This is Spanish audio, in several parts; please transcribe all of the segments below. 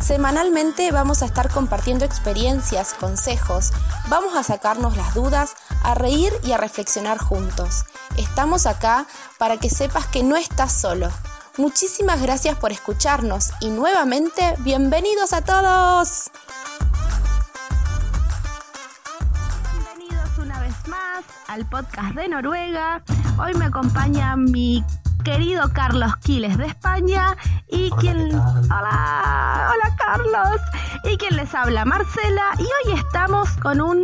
Semanalmente vamos a estar compartiendo experiencias, consejos, vamos a sacarnos las dudas, a reír y a reflexionar juntos. Estamos acá para que sepas que no estás solo. Muchísimas gracias por escucharnos y nuevamente bienvenidos a todos. Bienvenidos una vez más al podcast de Noruega. Hoy me acompaña mi querido Carlos Quiles de España y quien hola, hola Carlos y quien les habla Marcela y hoy estamos con un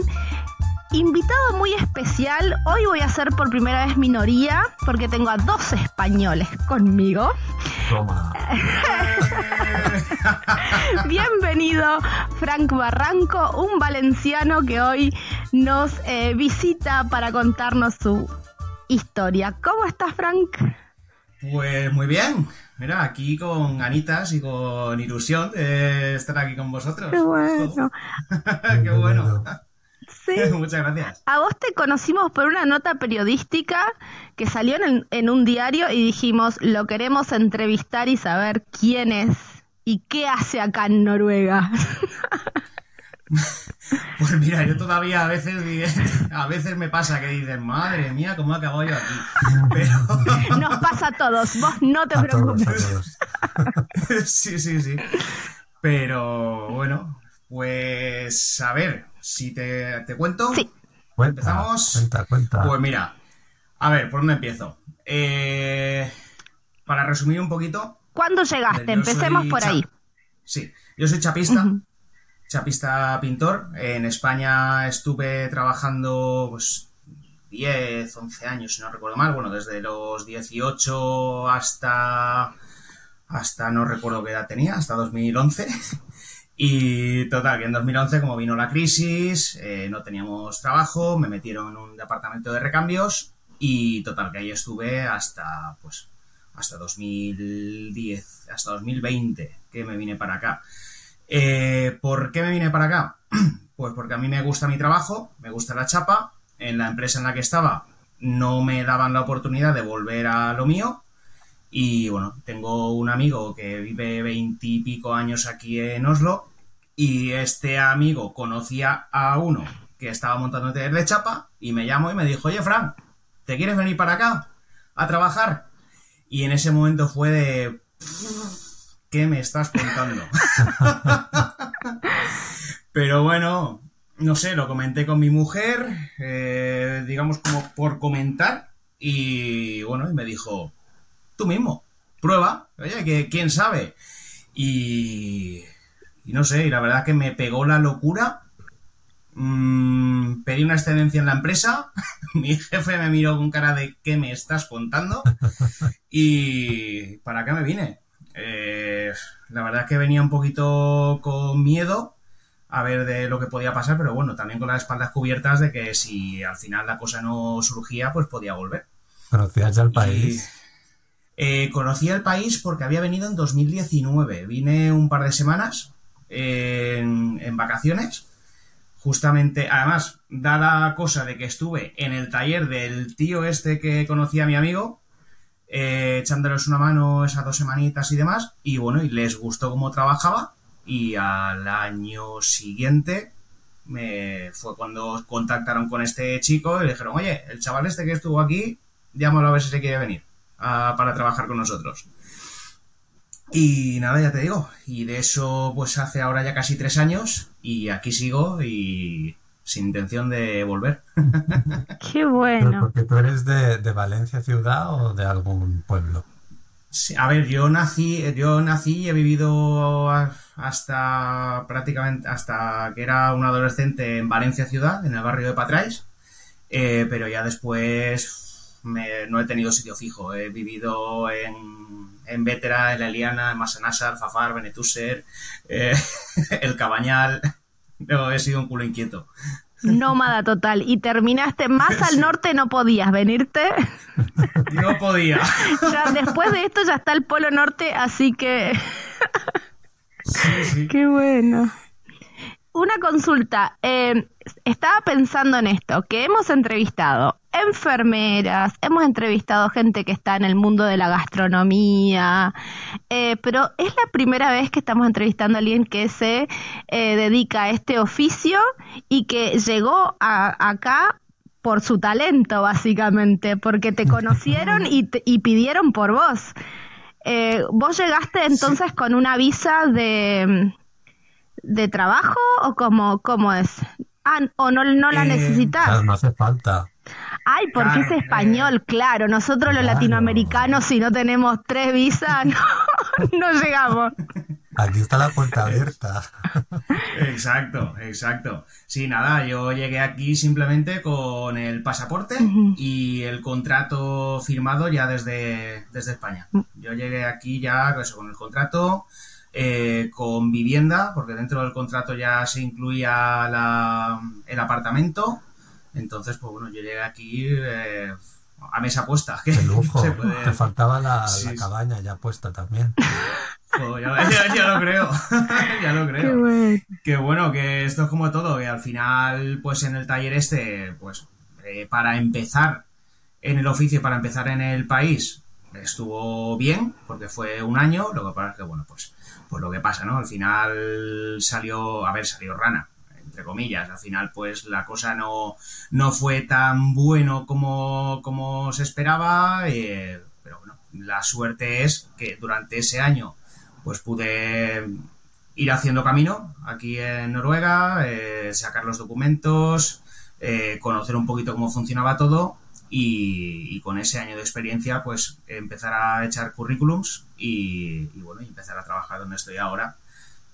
invitado muy especial. Hoy voy a ser por primera vez minoría porque tengo a dos españoles conmigo. Bienvenido Frank Barranco, un valenciano que hoy nos eh, visita para contarnos su historia. ¿Cómo estás, Frank? Pues muy bien. Mira, aquí con ganitas y con ilusión de estar aquí con vosotros. Qué bueno. Qué bueno. Sí. Muchas gracias. A vos te conocimos por una nota periodística que salió en, en un diario y dijimos, lo queremos entrevistar y saber quién es y qué hace acá en Noruega. Pues mira, yo todavía a veces a veces me pasa que dices, madre mía, ¿cómo he acabado yo aquí? Pero... Nos pasa a todos, vos no te A preocupes. todos, a todos. Sí, sí, sí. Pero bueno, pues a ver, si te, te cuento. Sí. Cuenta, ¿Empezamos? cuenta, cuenta. Pues mira, a ver, ¿por dónde empiezo? Eh, para resumir un poquito, ¿Cuándo llegaste? Empecemos por ahí. Sí, yo soy chapista. Chapista pintor. En España estuve trabajando pues 10, 11 años, si no recuerdo mal. Bueno, desde los 18 hasta hasta no recuerdo qué edad tenía, hasta 2011. Y total, que en 2011, como vino la crisis, eh, no teníamos trabajo, me metieron en un departamento de recambios y total, que ahí estuve hasta, pues, hasta 2010, hasta 2020, que me vine para acá. Eh, ¿Por qué me vine para acá? Pues porque a mí me gusta mi trabajo, me gusta la chapa, en la empresa en la que estaba no me daban la oportunidad de volver a lo mío y bueno, tengo un amigo que vive veintipico años aquí en Oslo y este amigo conocía a uno que estaba montando taller de chapa y me llamó y me dijo, oye Fran, ¿te quieres venir para acá a trabajar? Y en ese momento fue de... ¿Qué me estás contando? Pero bueno, no sé, lo comenté con mi mujer, eh, digamos como por comentar, y bueno, y me dijo, tú mismo, prueba, oye, que quién sabe. Y, y no sé, y la verdad que me pegó la locura. Mm, pedí una excedencia en la empresa, mi jefe me miró con cara de ¿qué me estás contando? Y para acá me vine. Eh, la verdad es que venía un poquito con miedo a ver de lo que podía pasar, pero bueno, también con las espaldas cubiertas de que si al final la cosa no surgía, pues podía volver. ¿Conocías ya el país? Eh, conocí el país porque había venido en 2019. Vine un par de semanas en, en vacaciones. Justamente, además, da la cosa de que estuve en el taller del tío este que conocía a mi amigo, eh, echándoles una mano esas dos semanitas y demás. Y bueno, y les gustó cómo trabajaba. Y al año siguiente me fue cuando contactaron con este chico y le dijeron, oye, el chaval este que estuvo aquí, llámalo a ver si se quiere venir para trabajar con nosotros. Y nada, ya te digo, y de eso pues hace ahora ya casi tres años y aquí sigo y sin intención de volver. Qué ¿Pero bueno. porque tú eres de, de Valencia ciudad o de algún pueblo? Sí, a ver, yo nací, yo nací y he vivido hasta prácticamente hasta que era un adolescente en Valencia ciudad, en el barrio de Patrais, eh, pero ya después me- no he tenido sitio fijo. He vivido en, en Vétera, en La Eliana, en Massanassa, Alfafar, Benetúser, eh, El Cabañal. No, he sido un culo inquieto. nómada total. Y terminaste más al norte, no podías venirte. No podía. Ya, después de esto ya está el Polo Norte, así que. Sí, sí. Qué bueno. Una consulta. eh, estaba pensando en esto, que hemos entrevistado enfermeras, hemos entrevistado gente que está en el mundo de la gastronomía, eh, pero es la primera vez que estamos entrevistando a alguien que se eh, dedica a este oficio y que llegó a- acá por su talento, básicamente, porque te conocieron y, te- y pidieron por vos. Eh, ¿Vos llegaste entonces con una visa de, de trabajo o cómo, cómo es? Ah, o no, no la Eh, necesitas. Claro, no hace falta. Ay, porque Claro, es español, claro. Nosotros los latinoamericanos, si no tenemos tres visas, no, no llegamos. Aquí está la puerta abierta. Exacto, exacto. Sí, nada, yo llegué aquí simplemente con el pasaporte y el contrato firmado ya desde, desde España. Yo llegué aquí ya eso, con el contrato, eh, con vivienda, porque dentro del contrato ya se incluía la- el apartamento. Entonces, pues bueno, yo llegué aquí eh, a mesa puesta. que De lujo. se puede- Te faltaba la, Sí, la sí. cabaña ya puesta también. Joder, ya, ya- ya lo creo, ya lo creo. bueno. Que bueno, que esto es como todo, que al final, pues en el taller este, pues eh, para empezar en el oficio, para empezar en el país, estuvo bien, porque fue un año, lo que pasa es que, bueno, pues, pues lo que pasa, ¿no? Al final salió, a ver, salió rana, entre comillas, al final pues la cosa no, no fue tan bueno como, como se esperaba, eh, pero bueno, la suerte es que durante ese año pues pude ir haciendo camino aquí en Noruega, eh, sacar los documentos, eh, conocer un poquito cómo funcionaba todo y, y con ese año de experiencia pues empezar a echar currículums y, y, bueno, empezar a trabajar donde estoy ahora,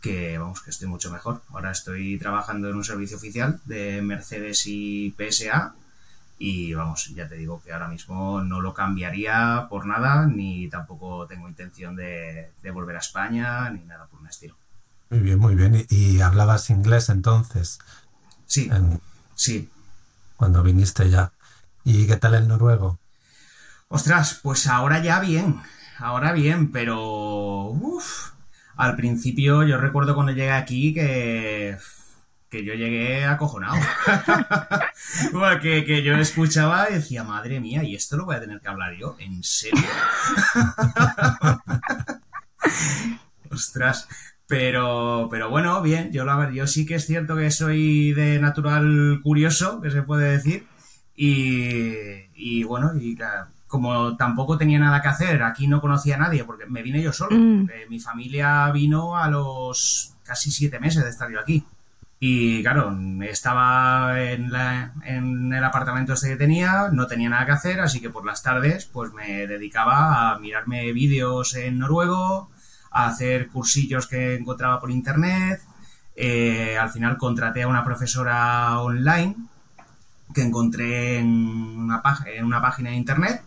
que vamos, que estoy mucho mejor. Ahora estoy trabajando en un servicio oficial de Mercedes y PSA y vamos, ya te digo que ahora mismo no lo cambiaría por nada, ni tampoco tengo intención de, de volver a España, ni nada por un estilo. Muy bien, muy bien. ¿Y, y hablabas inglés entonces Sí, en- sí. cuando viniste ya? ¿Y qué tal el noruego? Ostras, pues ahora ya bien, ahora bien, pero uf, al principio yo recuerdo cuando llegué aquí que, que yo llegué acojonado. Bueno, que, que yo escuchaba y decía, madre mía, ¿y esto lo voy a tener que hablar yo? ¿En serio? Ostras. Pero, pero bueno, bien, yo la yo sí que es cierto que soy de natural curioso, que se puede decir. Y, y bueno, y como tampoco tenía nada que hacer, aquí no conocía a nadie, porque me vine yo solo. Mm. Eh, mi familia vino a los casi siete meses de estar yo aquí. Y claro, estaba en, la- en el apartamento este que tenía, no tenía nada que hacer, así que por las tardes pues me dedicaba a mirarme vídeos en noruego, a hacer cursillos que encontraba por internet. Eh, al final contraté a una profesora online que encontré en una, en una página de internet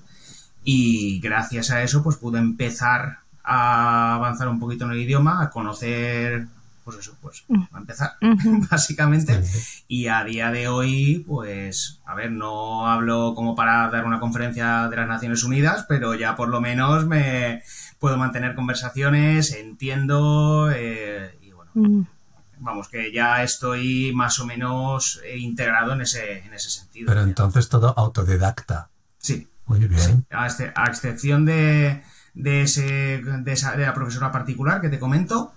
y gracias a eso pues pude empezar a avanzar un poquito en el idioma, a conocer, pues eso, pues a empezar básicamente. Y a día de hoy, pues, a ver, no hablo como para dar una conferencia de las Naciones Unidas, pero ya por lo menos me puedo mantener conversaciones, entiendo, eh, y bueno, Mm. Vamos, que ya estoy más o menos eh, integrado en ese, en ese sentido. Pero entonces todo autodidacta. Sí, Muy bien. a, este- a excepción de, de, ese, de, esa, de la profesora particular que te comento,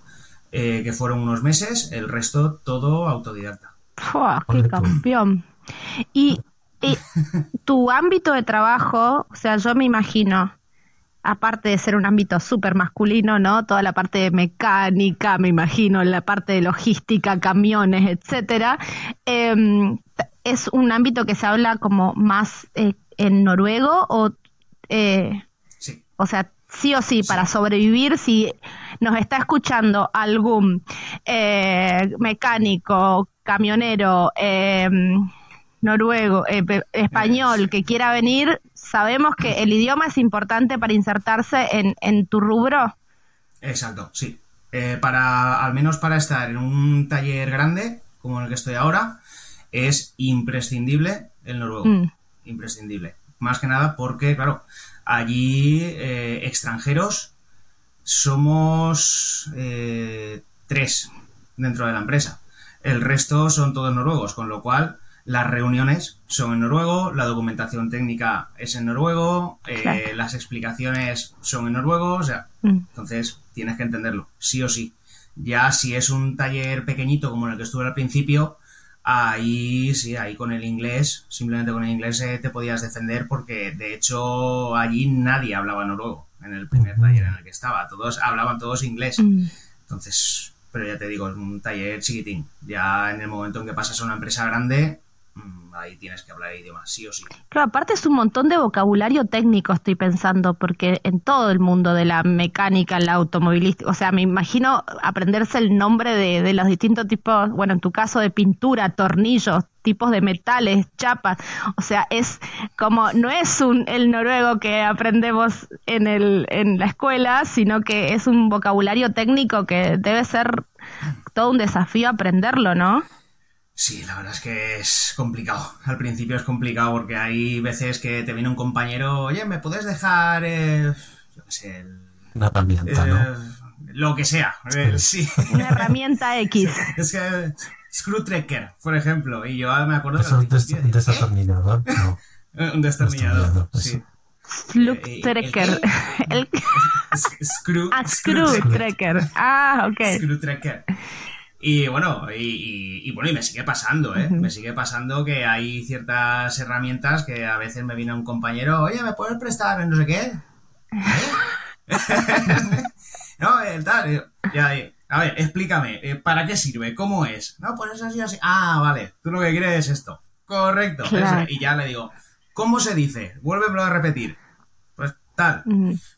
eh, que fueron unos meses, el resto todo autodidacta. Fua, ¡Qué campeón! Y, y tu ámbito de trabajo, o sea, yo me imagino, aparte de ser un ámbito súper masculino, ¿no? Toda la parte de mecánica, me imagino, la parte de logística, camiones, etcétera, em, es un ámbito que se habla como más eh, en noruego o, eh, Sí. o sea, sí o sí, para sobrevivir, si nos está escuchando algún eh, mecánico, camionero, eh, noruego, eh, español que quiera venir, sabemos que el idioma es importante para insertarse en, en tu rubro. Exacto, sí. Eh, para, al menos para estar en un taller grande, como en el que estoy ahora, es imprescindible el noruego. Mm. Imprescindible. Más que nada porque, claro, allí eh, extranjeros somos eh, tres dentro de la empresa. El resto son todos noruegos, con lo cual las reuniones son en noruego, la documentación técnica es en noruego, eh, las explicaciones son en noruego, o sea, Mm. entonces tienes que entenderlo, sí o sí. Ya si es un taller pequeñito como en el que estuve al principio, ahí sí, ahí con el inglés, simplemente con el inglés eh, te podías defender porque de hecho allí nadie hablaba noruego en el primer taller en el que estaba, todos hablaban todos inglés. Mm. Entonces, pero ya te digo, es un taller chiquitín. Ya en el momento en que pasas a una empresa grande, ahí tienes que hablar idioma, sí o sí. Claro, aparte es un montón de vocabulario técnico, estoy pensando, porque en todo el mundo de la mecánica, la automovilística, o sea, me imagino aprenderse el nombre de, de los distintos tipos, bueno, en tu caso de pintura, tornillos, tipos de metales, chapas, o sea, es como, no es un el noruego que aprendemos en, el, en la escuela, sino que es un vocabulario técnico que debe ser todo un desafío aprenderlo, ¿no? Sí, la verdad es que es complicado. Al principio es complicado porque hay veces que te viene un compañero, oye, ¿me puedes dejar, eh, yo qué sé, el- Una herramienta, ¿no? eh, lo que sea? Eh, sí. Una herramienta X. es que Screwtrekker, por ejemplo, y yo me acuerdo es decía, desatornillador. No. "¿Eh?". un destornillador, Destornillador, sí. Slugtrekker. El, Screw, ah, Screwtrekker. Ah, ok. Screwtrekker. Y bueno, y, y- y bueno, y me sigue pasando, ¿eh? Me sigue pasando que hay ciertas herramientas que a veces me viene un compañero, oye, ¿me puedes prestar no sé qué? no, el tal. ya, a ver, explícame, eh, ¿para qué sirve? ¿Cómo es? No, pues es así, así. Ah, vale, tú lo que quieres es esto. Correcto. Claro. eso. Y ya le digo, ¿cómo se dice? Vuélvemelo a repetir.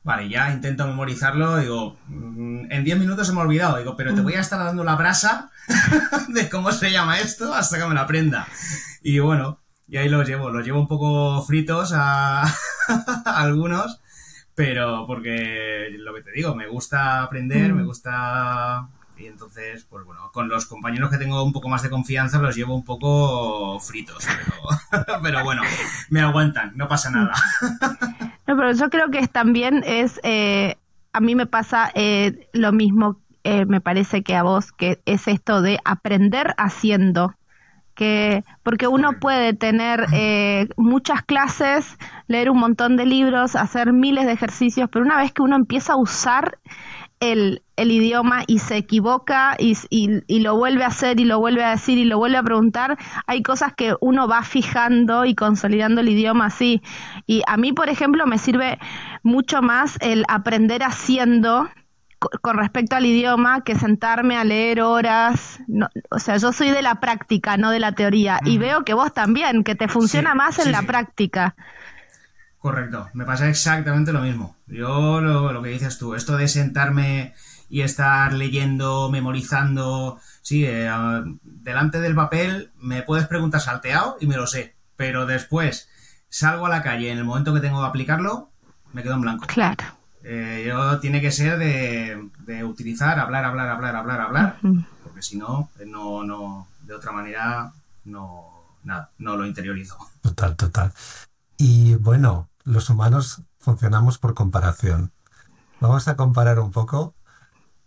Vale, ya intento memorizarlo, digo, mm, en 10 minutos se me ha olvidado, digo, pero te voy a estar dando la brasa de cómo se llama esto hasta que me lo aprenda. Y bueno, y ahí los llevo, los llevo un poco fritos a, a algunos, pero porque lo que te digo, me gusta aprender, me gusta... Y entonces, pues bueno, con los compañeros que tengo un poco más de confianza los llevo un poco fritos, pero, pero bueno, me aguantan, no pasa nada. No, pero yo creo que también es, eh, a mí me pasa eh, lo mismo, eh, me parece que a vos, que es esto de aprender haciendo. Que, porque uno puede tener eh, muchas clases, leer un montón de libros, hacer miles de ejercicios, pero una vez que uno empieza a usar el, el idioma y se equivoca y, y- y lo vuelve a hacer y lo vuelve a decir y lo vuelve a preguntar, hay cosas que uno va fijando y consolidando el idioma así. Y a mí, por ejemplo, me sirve mucho más el aprender haciendo co- con respecto al idioma que sentarme a leer horas. No, o sea, yo soy de la práctica, no de la teoría. Y veo que vos también, que te funciona Sí, más en sí, la sí. práctica. Correcto, me pasa exactamente lo mismo. Yo lo, lo que dices tú, esto de sentarme y estar leyendo, memorizando, sí, eh, delante del papel me puedes preguntar salteado y me lo sé, pero después salgo a la calle en el momento que tengo que aplicarlo, me quedo en blanco. Claro. Eh, yo tiene que ser de, de utilizar, hablar, hablar, hablar, hablar, hablar, porque si no, eh, no, no, de otra manera, no, nada, no lo interiorizo. Total, total. Y bueno, los humanos funcionamos por comparación. Vamos a comparar un poco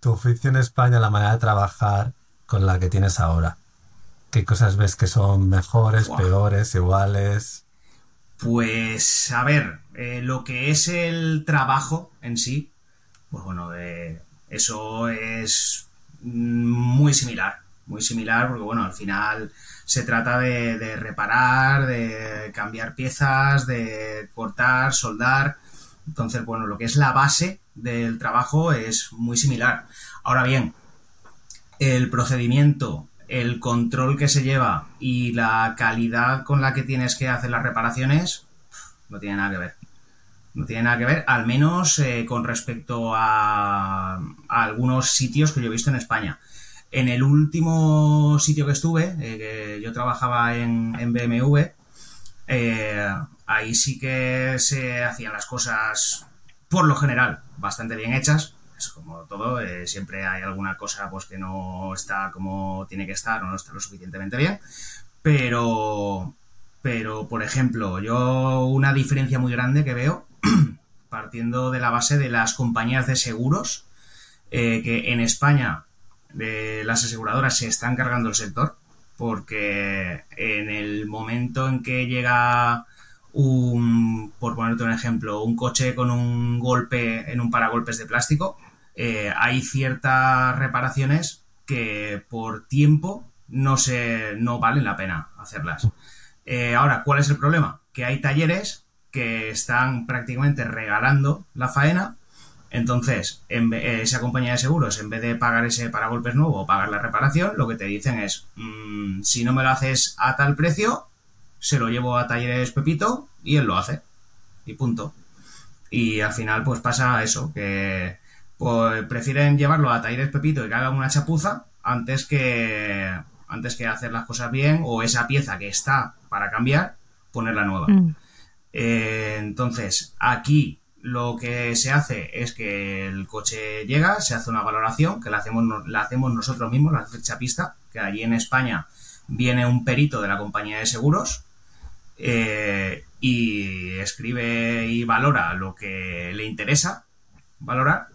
tu oficio en España, la manera de trabajar con la que tienes ahora. ¿Qué cosas ves que son mejores, peores, iguales? Pues, a ver, eh, lo que es el trabajo en sí, pues bueno, eh, eso es muy similar, muy similar, porque bueno, al final se trata de, reparar, de cambiar piezas, de cortar, soldar. Entonces, bueno, lo que es la base del trabajo es muy similar. Ahora bien, el procedimiento, el control que se lleva y la calidad con la que tienes que hacer las reparaciones no tiene nada que ver. No tiene nada que ver, al menos eh, con respecto a, a algunos sitios que yo he visto en España. En el último sitio que estuve, eh, que yo trabajaba en, en BMW, eh, ahí sí que se hacían las cosas, por lo general, bastante bien hechas. Es como todo, eh, siempre hay alguna cosa pues que no está como tiene que estar o no está lo suficientemente bien. Pero, pero, por ejemplo, yo una diferencia muy grande que veo, partiendo de la base de las compañías de seguros, que en España eh, las aseguradoras se están cargando el sector, porque en el momento en que llega un, por ponerte un ejemplo, un coche con un golpe en un paragolpes de plástico, eh, hay ciertas reparaciones que por tiempo no se no valen la pena hacerlas. Eh, ahora, ¿cuál es el problema? Que hay talleres que están prácticamente regalando la faena. Entonces, en esa compañía de seguros, en vez de pagar ese paragolpes nuevo o pagar la reparación, lo que te dicen es, mm, si no me lo haces a tal precio, se lo llevo a talleres Pepito y él lo hace. Y punto. Y al final, pues pasa eso, que pues, prefieren llevarlo a talleres Pepito y que haga una chapuza antes que antes que hacer las cosas bien o esa pieza que está para cambiar, ponerla nueva. Mm. Eh, entonces, aquí lo que se hace es que el coche llega, se hace una valoración, que la hacemos, nosotros mismos, la fecha pista, que allí en España viene un perito de la compañía de seguros eh, y escribe y valora lo que le interesa valorar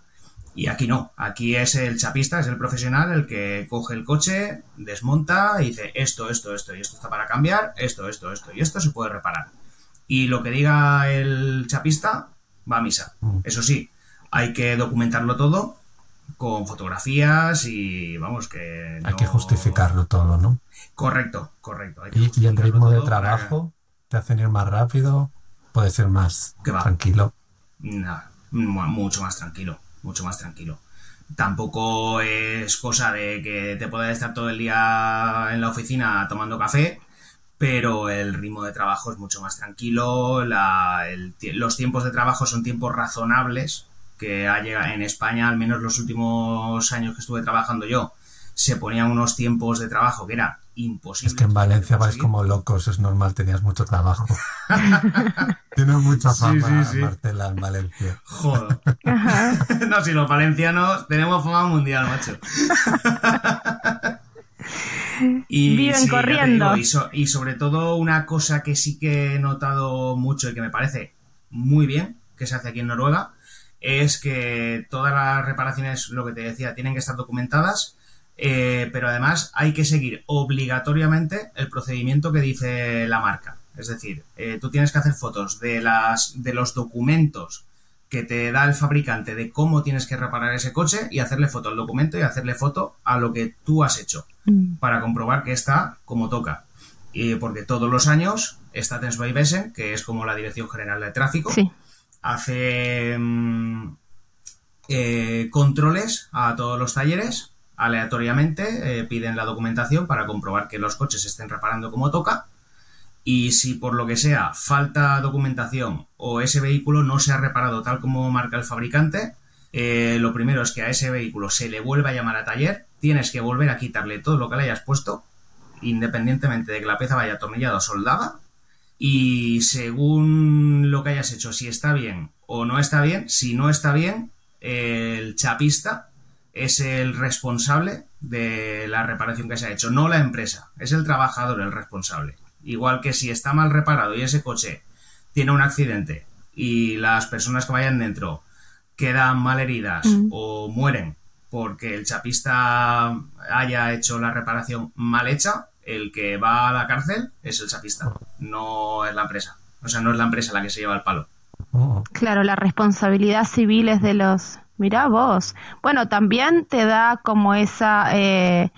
y aquí no, aquí es el chapista, es el profesional el que coge el coche, desmonta y dice esto, esto, esto y esto está para cambiar, esto, esto, esto y esto se puede reparar. Y lo que diga el chapista va a misa. Mm. Eso sí, hay que documentarlo todo con fotografías y vamos que... Hay que justificarlo todo, ¿no? Correcto, correcto. ¿Y, el ritmo de trabajo te hacen ir más rápido? ¿Puede ser más tranquilo? No, mucho más tranquilo mucho más tranquilo. Tampoco es cosa de que te puedas estar todo el día en la oficina tomando café, pero el ritmo de trabajo es mucho más tranquilo, los tiempos de trabajo son tiempos razonables, que ha llegado en España, al menos los últimos años que estuve trabajando yo, se ponían unos tiempos de trabajo que era imposible. Es que en Valencia vais como locos, es normal, tenías mucho trabajo. Tienes mucha fama, Marcela, en Valencia. Joder. no, si los valencianos tenemos fama mundial, macho. y, Viven corriendo. y sobre todo una cosa que sí que he notado mucho y que me parece muy bien, que se hace aquí en Noruega, es que todas las reparaciones, lo que te decía, tienen que estar documentadas eh, pero además hay que seguir obligatoriamente el procedimiento que dice la marca. Es decir, eh, tú tienes que hacer fotos de, las, de los documentos que te da el fabricante de cómo tienes que reparar ese coche y hacerle foto al documento y hacerle foto a lo que tú has hecho mm. para comprobar que está como toca. Y porque todos los años Statens Besen, que es como la Dirección General de Tráfico, hace mm, eh, controles a todos los talleres aleatoriamente, eh, piden la documentación para comprobar que los coches estén reparando como toca. Y si por lo que sea falta documentación o ese vehículo no se ha reparado tal como marca el fabricante, eh, lo primero es que a ese vehículo se le vuelva a llamar a taller, tienes que volver a quitarle todo lo que le hayas puesto, independientemente de que la pieza vaya atornillada o soldada, y según lo que hayas hecho, si está bien o no está bien, si no está bien, el chapista es el responsable de la reparación que se ha hecho, no la empresa, es el trabajador el responsable. Igual que si está mal reparado y ese coche tiene un accidente y las personas que vayan dentro quedan mal heridas mm. o mueren porque el chapista haya hecho la reparación mal hecha, el que va a la cárcel es el chapista, no es la empresa. O sea, no es la empresa la que se lleva el palo. Claro, la responsabilidad civil es de los Mira vos. Bueno, también te da como esa eh,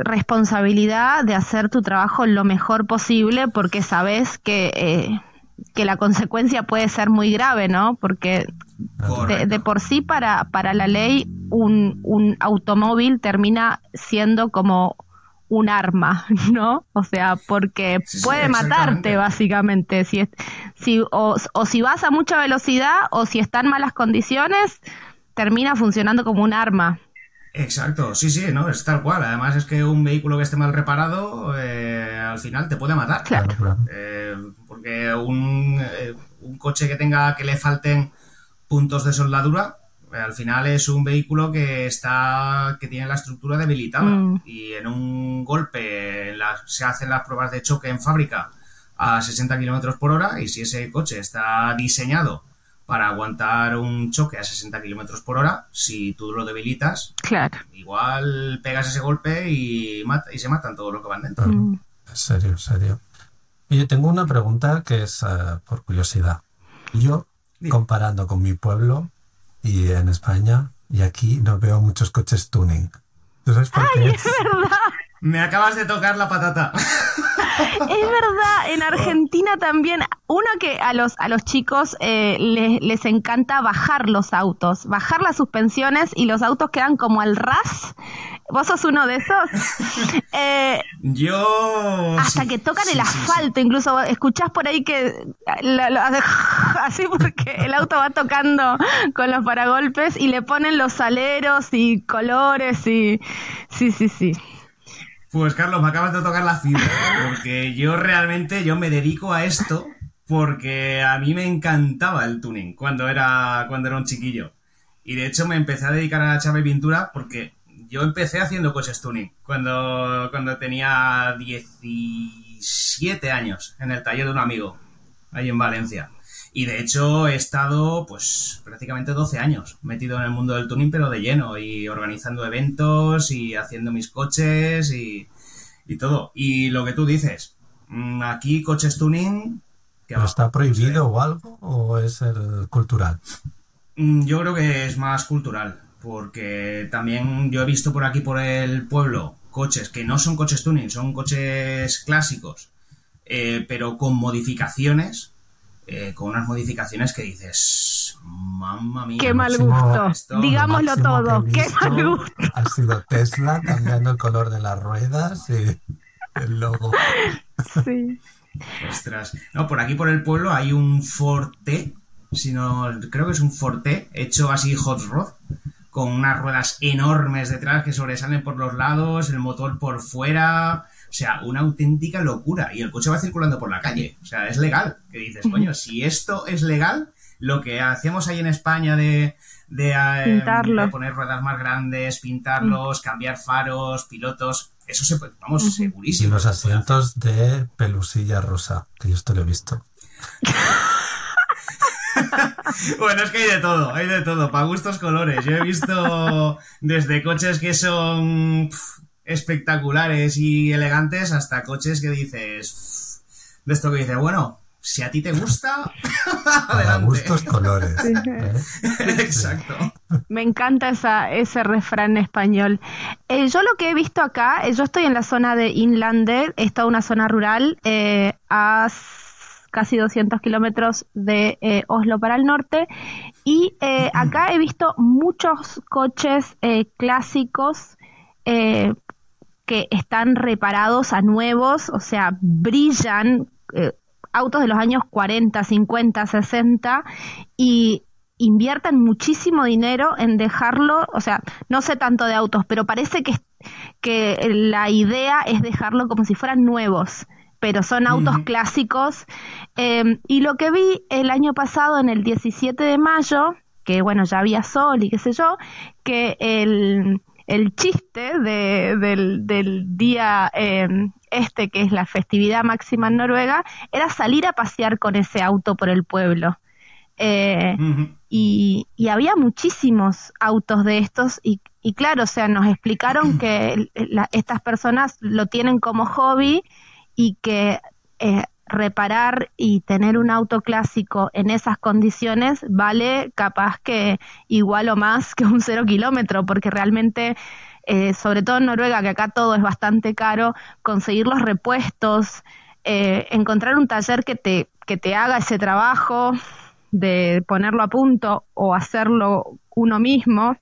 responsabilidad de hacer tu trabajo lo mejor posible porque sabes que, eh, que la consecuencia puede ser muy grave, ¿no? Porque de, por sí para, para la ley un, un automóvil termina siendo como un arma, ¿no? O sea, porque puede matarte básicamente, si, si o, o, si vas a mucha velocidad o si está en malas condiciones, termina funcionando como un arma. Exacto, sí, sí, no, es tal cual. Además es que un vehículo que esté mal reparado eh, al final te puede matar. Claro. Eh, porque un, eh, un, coche que tenga que le falten puntos de soldadura, Al final es un vehículo que está que tiene la estructura debilitada Mm. y en un golpe la- se hacen las pruebas de choque en fábrica a 60 kilómetros por hora y si ese coche está diseñado para aguantar un choque a 60 kilómetros por hora, si tú lo debilitas, Claro. igual pegas ese golpe y, mata, y se matan todos los que van dentro. Mm. En serio, en serio. Oye, tengo una pregunta que es eh, por curiosidad. Yo, Dime. comparando con mi pueblo y en España, y aquí no veo muchos coches tuning. ¿Tú sabes por qué? es? Me acabas de tocar la patata. Es verdad, en Argentina también, uno que a los, a los chicos eh, les, les encanta bajar los autos, bajar las suspensiones y los autos quedan como al ras. ¿Vos sos uno de esos? Eh, Yo... hasta sí, que tocan sí, el sí. asfalto, incluso escuchás por ahí que la- así porque el auto va tocando con los paragolpes y le ponen los aleros y colores y sí, sí, sí. Pues Carlos, me acabas de tocar la fibra, porque yo realmente yo me dedico a esto porque a mí me encantaba el tuning cuando era cuando era un chiquillo. Y de hecho me empecé a dedicar a la chapa y pintura porque yo empecé haciendo coches tuning cuando cuando tenía 17 años en el taller de un amigo ahí en Valencia. Y de hecho he estado pues prácticamente 12 años metido en el mundo del tuning pero de lleno y organizando eventos y haciendo mis coches y, y todo. Y lo que tú dices, mm, aquí coches tuning... que ¿Pero va, está prohibido o algo? ¿O es el cultural? Mm, Yo creo que es más cultural, porque también yo he visto por aquí, por el pueblo, coches que no son coches tuning, son coches clásicos, eh, pero con modificaciones, eh, con unas modificaciones que dices, mamma mía. Qué mal gusto. esto- Digámoslo todo. Qué mal gusto. Ha sido Tesla cambiando el color de las ruedas y el logo. Sí. Ostras. No, por aquí por el pueblo hay un Forte, si no, creo que es un Forte, hecho así hot rod, con unas ruedas enormes detrás que sobresalen por los lados, el motor por fuera, o sea, una auténtica locura. Y el coche va circulando por la calle, o sea, es legal. Que dices, coño, si esto es legal, lo que hacemos ahí en España de, de, eh, Pintarlo. de poner ruedas más grandes, pintarlos, cambiar faros, pilotos, eso se puede, vamos, Y segurísimo. los puede hacer. asientos de pelusilla rosa, que yo esto lo he visto. Bueno, es que hay de todo, hay de todo, para gustos colores. Yo he visto desde coches que son espectaculares y elegantes hasta coches que dices, de esto que dices, bueno, si a ti te gusta, adelante. gustos colores. ¿eh? Exacto. Me encanta esa, ese refrán español. Eh, yo lo que he visto acá, eh, yo estoy en la zona de Inlande, es toda una zona rural, eh, a casi 200 kilómetros de eh, Oslo para el norte, y eh, acá he visto muchos coches eh, clásicos eh, que están reparados a nuevos, o sea, brillan, eh, autos de los años 40, 50, 60, y invierten muchísimo dinero en dejarlo, o sea, no sé tanto de autos, pero parece que, que la idea es dejarlo como si fueran nuevos, pero son autos clásicos. Eh, y lo que vi el año pasado, en el 17 de mayo, que bueno, ya había sol y qué sé yo, que el, el chiste de- del, del día eh, este, que es la festividad máxima en Noruega, era salir a pasear con ese auto por el pueblo. Eh, y, y había muchísimos autos de estos y, y claro, o sea, nos explicaron que la- estas personas lo tienen como hobby y que eh, reparar y tener un auto clásico en esas condiciones vale capaz que igual o más que un cero kilómetro, porque realmente, eh, sobre todo en Noruega, que acá todo es bastante caro, conseguir los repuestos, eh, encontrar un taller que te, que te haga ese trabajo de ponerlo a punto o hacerlo uno mismo,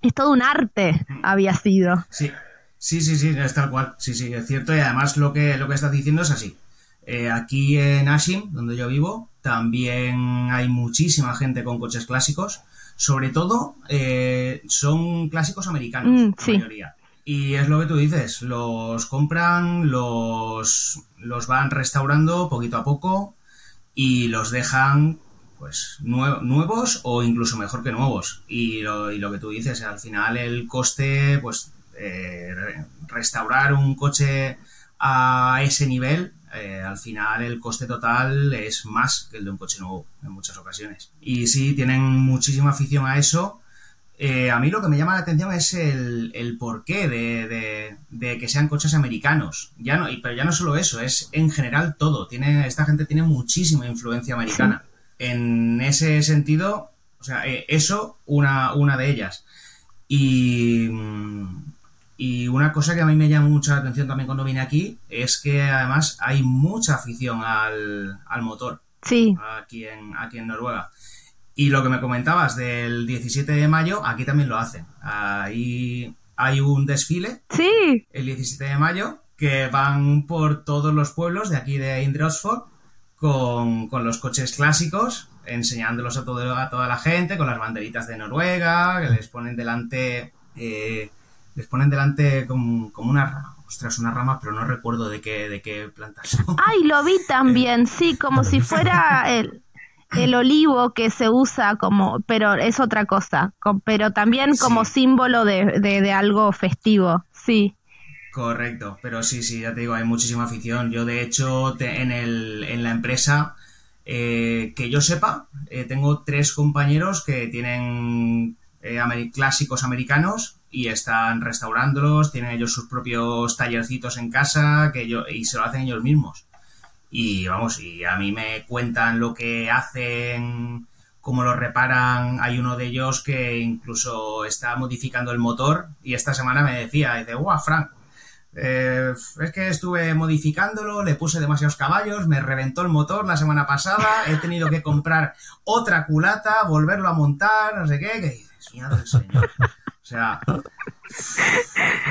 es todo un arte, había sido. Sí, sí, sí, sí, es tal cual. Sí, sí, es cierto. Y además lo que, lo que estás diciendo es así. Eh, aquí en Ashim, donde yo vivo, también hay muchísima gente con coches clásicos. Sobre todo, eh, son clásicos americanos, Mm, la sí. mayoría. Y es lo que tú dices, los compran, los, los van restaurando poquito a poco y los dejan pues nuevos o incluso mejor que nuevos. Y lo, y lo que tú dices, al final el coste, pues eh, restaurar un coche a ese nivel, eh, al final el coste total es más que el de un coche nuevo en muchas ocasiones. Y sí, tienen muchísima afición a eso. Eh, a mí lo que me llama la atención es el, el porqué de, de, que sean coches americanos. Ya no, pero ya no solo eso, es en general todo. Tiene, esta gente tiene muchísima influencia americana. En ese sentido, o sea, eso, una, una de ellas. Y, y una cosa que a mí me llama mucha atención también cuando vine aquí es que además hay mucha afición al, motor. Sí. Aquí en, aquí en Noruega. Y lo que me comentabas del 17 de mayo, aquí también lo hacen. Ahí hay un desfile. Sí. El 17 de mayo, que van por todos los pueblos de aquí de Indrosford con, con los coches clásicos, enseñándolos a, todo, a toda la gente, con las banderitas de Noruega, que les ponen delante. Eh, les ponen delante como, una rama. Ostras, una rama, pero no recuerdo de qué, de qué plantas son. Ay, lo vi también, sí, como si fuera el, el olivo que se usa como, pero es otra cosa, pero también como símbolo de, de, algo festivo, sí. Correcto, pero sí, sí, ya te digo, hay muchísima afición. Yo, de hecho, en, el, en la empresa, eh, que yo sepa, eh, tengo tres compañeros que tienen eh, clásicos americanos y están restaurándolos, tienen ellos sus propios tallercitos en casa que yo, y se lo hacen ellos mismos. Y vamos, y a mí me cuentan lo que hacen, cómo lo reparan. Hay uno de ellos que incluso está modificando el motor y esta semana me decía, dice, guau, Frank, eh, es que estuve modificándolo, le puse demasiados caballos, me reventó el motor la semana pasada, he tenido que comprar otra culata, volverlo a montar, no sé qué, que dices, señor. O sea,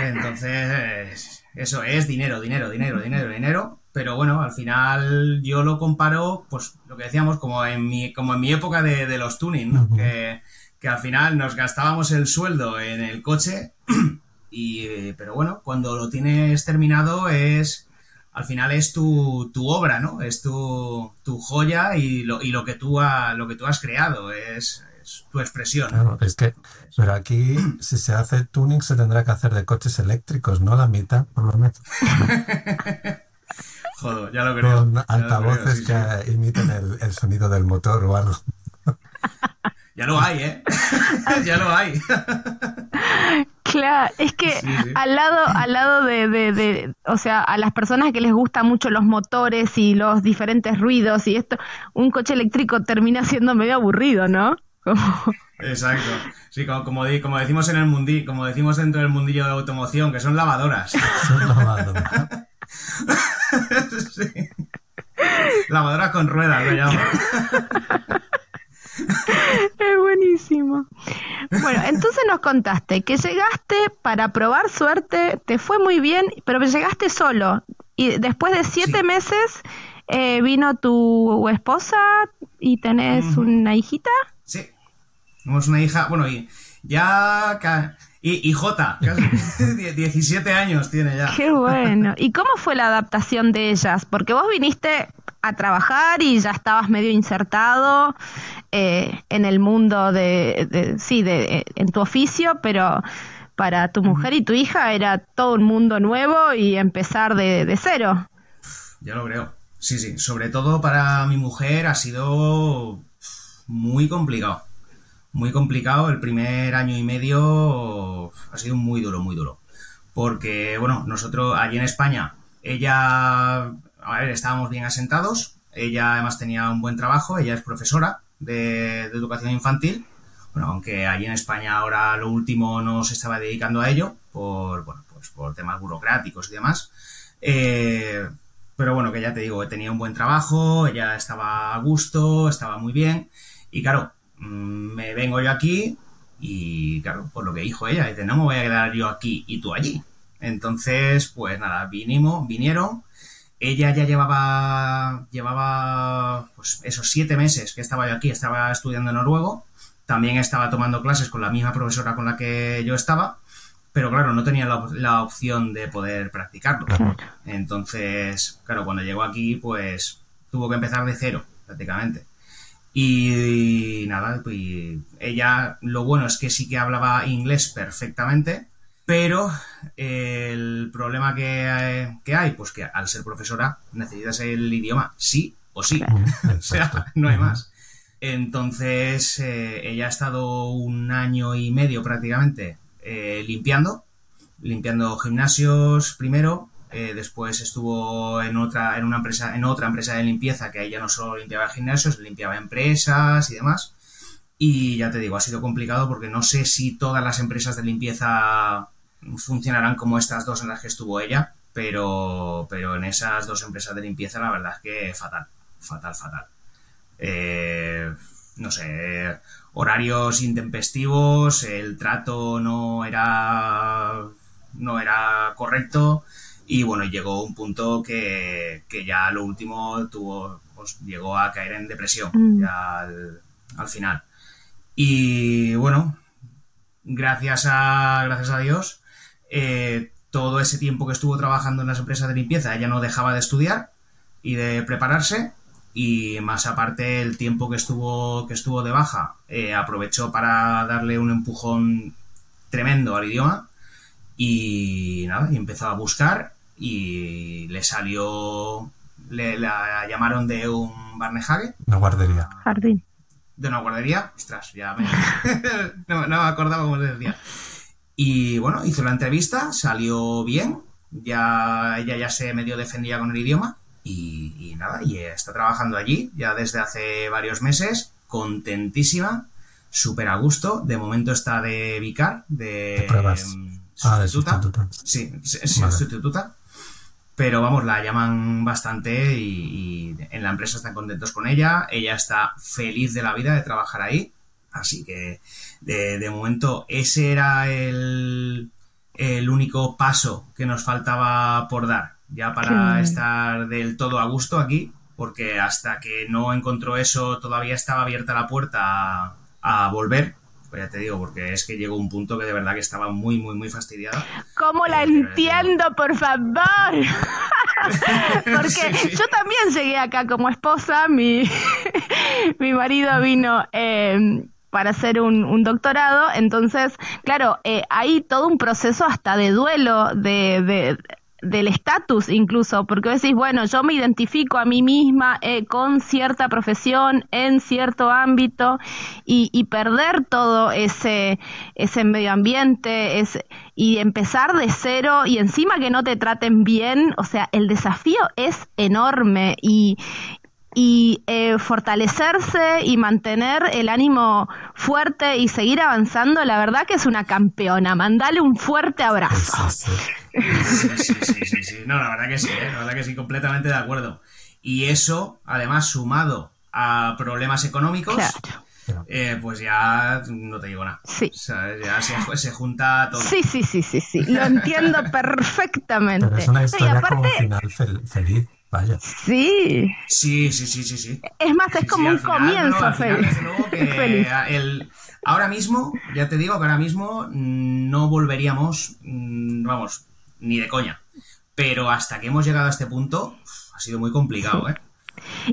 entonces, eso es dinero, dinero, dinero, dinero, dinero. Pero bueno, al final yo lo comparo, pues lo que decíamos, como en mi, como en mi época de, los tuning, que, que, al final nos gastábamos el sueldo en el coche, y, pero bueno, cuando lo tienes terminado es, al final es tu, tu obra, ¿no? Es tu, tu joya y lo, y lo que tú lo que tú has creado, es, tu expresión. Claro, es que, pero aquí si se hace tuning se tendrá que hacer de coches eléctricos, ¿no? La mitad, por lo menos. Joder, ya lo creo. Con altavoces que imiten el, sonido del motor o algo. Ya lo hay, ¿eh? ya lo hay. Claro, es que al lado, al lado de, de, o sea, a las personas que les gustan mucho los motores y los diferentes ruidos y esto, un coche eléctrico termina siendo medio aburrido, ¿no? Exacto. Sí, como, como, decimos en el mundi, como decimos dentro del mundillo de automoción, que son lavadoras. Son lavadoras. sí. Lavadoras con ruedas, lo llamo. Es buenísimo. Bueno, entonces nos contaste que llegaste para probar suerte, te fue muy bien, pero llegaste solo. Y después de siete meses eh, vino tu esposa y tenés una hijita. Tenemos una hija, bueno, y ya... Y, y J, 17 años tiene ya. Qué bueno. ¿Y cómo fue la adaptación de ellas? Porque vos viniste a trabajar y ya estabas medio insertado eh, en el mundo de, sí, de, en tu oficio, pero para tu mujer y tu hija era todo un mundo nuevo y empezar de, de cero. Ya lo creo. Sí, sí. Sobre todo para mi mujer ha sido muy complicado muy complicado. El primer año y medio ha sido muy duro, muy duro. Porque, bueno, nosotros allí en España, ella, a ver, estábamos bien asentados. Ella además tenía un buen trabajo, ella es profesora de, educación infantil. Bueno, aunque allí en España ahora lo último no se estaba dedicando a ello por, bueno, pues por temas burocráticos y demás. Eh, pero bueno, que ya te digo, tenía un buen trabajo, ella estaba a gusto, estaba muy bien. Y claro, Mm, me vengo yo aquí y claro, por lo que dijo ella, dice, no me voy a quedar yo aquí y tú allí. Entonces, pues nada, vinimos, vinieron. Ella ya llevaba, llevaba, pues esos siete meses que estaba yo aquí, estaba estudiando noruego. También estaba tomando clases con la misma profesora con la que yo estaba, pero claro, no tenía la, la opción de poder practicarlo. Entonces, claro, cuando llegó aquí, pues tuvo que empezar de cero, prácticamente. Y, nada, pues ella lo bueno es que sí que hablaba inglés perfectamente, pero el problema que, que hay, pues que al ser profesora necesitas el idioma sí o sí. o sea, no hay más. Entonces, eh, ella ha estado un año y medio prácticamente eh, limpiando, limpiando gimnasios primero, eh, después estuvo en otra, en una empresa, en otra empresa de limpieza que ella no solo limpiaba gimnasios, limpiaba empresas y demás. Y ya te digo, ha sido complicado porque no sé si todas las empresas de limpieza funcionarán como estas dos en las que estuvo ella, pero, pero en esas dos empresas de limpieza la verdad es que fatal, fatal, fatal. Eh, no sé, horarios intempestivos, el trato no era no era correcto y bueno, llegó un punto que, ya lo último tuvo, pues llegó a caer en depresión mm. ya al, final. Y bueno, gracias a, gracias a Dios, eh, todo ese tiempo que estuvo trabajando en las empresas de limpieza, ella no dejaba de estudiar y de prepararse. Y más aparte el tiempo que estuvo, que estuvo de baja, eh, aprovechó para darle un empujón tremendo al idioma. Y nada, y empezó a buscar y le salió, le la llamaron de un Barnehage. Una guardería. Jardín. De una guardería. Ostras, ya me, no, me acordaba cómo se decía. Y bueno, hizo la entrevista, salió bien, ya ella ya se medio defendía con el idioma y, y, nada, y está trabajando allí ya desde hace varios meses, contentísima, súper a gusto. De momento está de vicar, de, pruebas. Ah, de sustituta. Sí, sustituta pero vamos, la llaman bastante y, en la empresa están contentos con ella. Ella está feliz de la vida de trabajar ahí. Así que de, momento ese era el, el, único paso que nos faltaba por dar, ya para estar del todo a gusto aquí, porque hasta que no encontró eso todavía estaba abierta la puerta a volver pues ya te digo, porque es que llegó un punto que de verdad que estaba muy, muy, muy fastidiada. ¿Cómo la eh, entiendo, por favor? porque yo también llegué acá como esposa, mi, mi marido vino... Eh, para hacer un, doctorado. Entonces, claro, eh, hay todo un proceso hasta de duelo, de, del estatus incluso, porque decís, bueno, yo me identifico a mí misma eh, con cierta profesión en cierto ámbito y, y, perder todo ese, ese medio ambiente ese, y empezar de cero y encima que no te traten bien, o sea, el desafío es enorme y, y eh, fortalecerse y mantener el ánimo fuerte y seguir avanzando, la verdad que es una campeona. Mandale un fuerte abrazo. Sí, sí, sí, sí, No, la verdad que sí, ¿eh? la verdad que sí, completamente de acuerdo. Y eso, además, sumado a problemas económicos, eh, pues ya no te digo nada. Sí. O sea, ya se, junta todo. Sí, sí, sí, sí, sí. Lo entiendo perfectamente. Pero es una historia como final feliz. Vaya. Sí. Sí, sí, sí, sí, sí. Es más, es como un comienzo feliz. ahora mismo, ya te digo que ahora mismo mm, no volveríamos, mm, vamos, ni de coña. Pero hasta que hemos llegado a este punto, ha sido muy complicado, ¿eh?